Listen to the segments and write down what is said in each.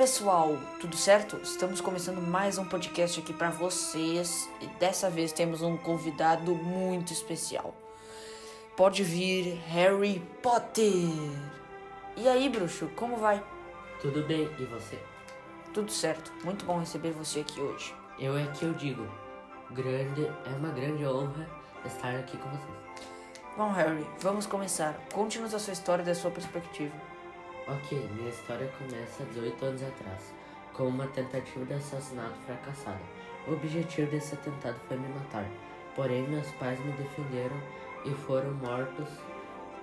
pessoal, tudo certo? Estamos começando mais um podcast aqui para vocês e dessa vez temos um convidado muito especial. Pode vir Harry Potter. E aí, bruxo, como vai? Tudo bem, e você? Tudo certo. Muito bom receber você aqui hoje. Eu é que eu digo, grande, é uma grande honra estar aqui com vocês. Bom, Harry, vamos começar. Conte-nos a sua história da sua perspectiva. Ok, minha história começa 18 anos atrás, com uma tentativa de assassinato fracassada. O objetivo desse atentado foi me matar, porém meus pais me defenderam e foram mortos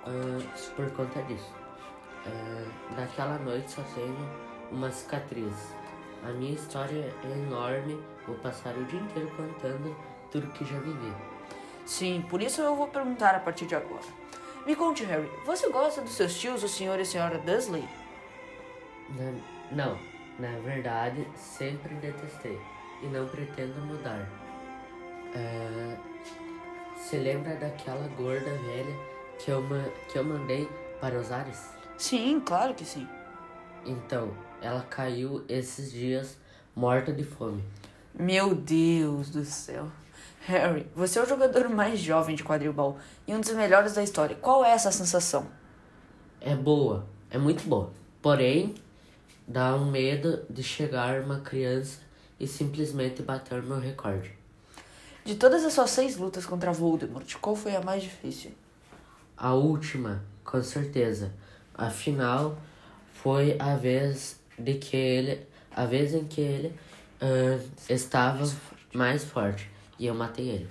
ah, por conta disso. Ah, daquela noite só tenho uma cicatriz. A minha história é enorme, vou passar o dia inteiro contando tudo que já vivi. Sim, por isso eu vou perguntar a partir de agora. Me conte, Harry, você gosta dos seus tios, o senhor e a senhora Dursley? Não, na verdade, sempre detestei e não pretendo mudar. É, se lembra daquela gorda velha que eu, que eu mandei para os ares? Sim, claro que sim. Então, ela caiu esses dias morta de fome. Meu Deus do céu. Harry, você é o jogador mais jovem de quadribol e um dos melhores da história. Qual é essa sensação? É boa, é muito boa. Porém, dá um medo de chegar uma criança e simplesmente bater meu recorde. De todas as suas seis lutas contra Voldemort, qual foi a mais difícil? A última, com certeza. A final foi a vez de que ele, a vez em que ele ah, estava mais forte e eu matei ele.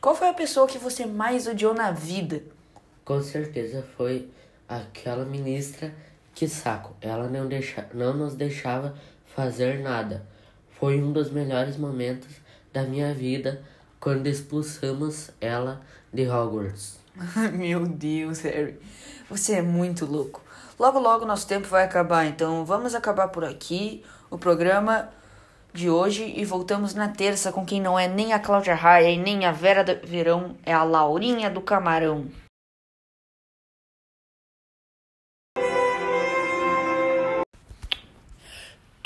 Qual foi a pessoa que você mais odiou na vida? Com certeza foi aquela ministra que saco. Ela não deixa, não nos deixava fazer nada. Foi um dos melhores momentos da minha vida quando expulsamos ela de Hogwarts. Meu Deus, Harry. Você é muito louco. Logo, logo nosso tempo vai acabar, então vamos acabar por aqui o programa de hoje e voltamos na terça com quem não é nem a Cláudia Raia e nem a Vera do Verão, é a Laurinha do Camarão.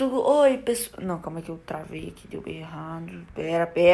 Oi, pessoal. Não, calma que eu travei aqui, deu errado. Pera, pera.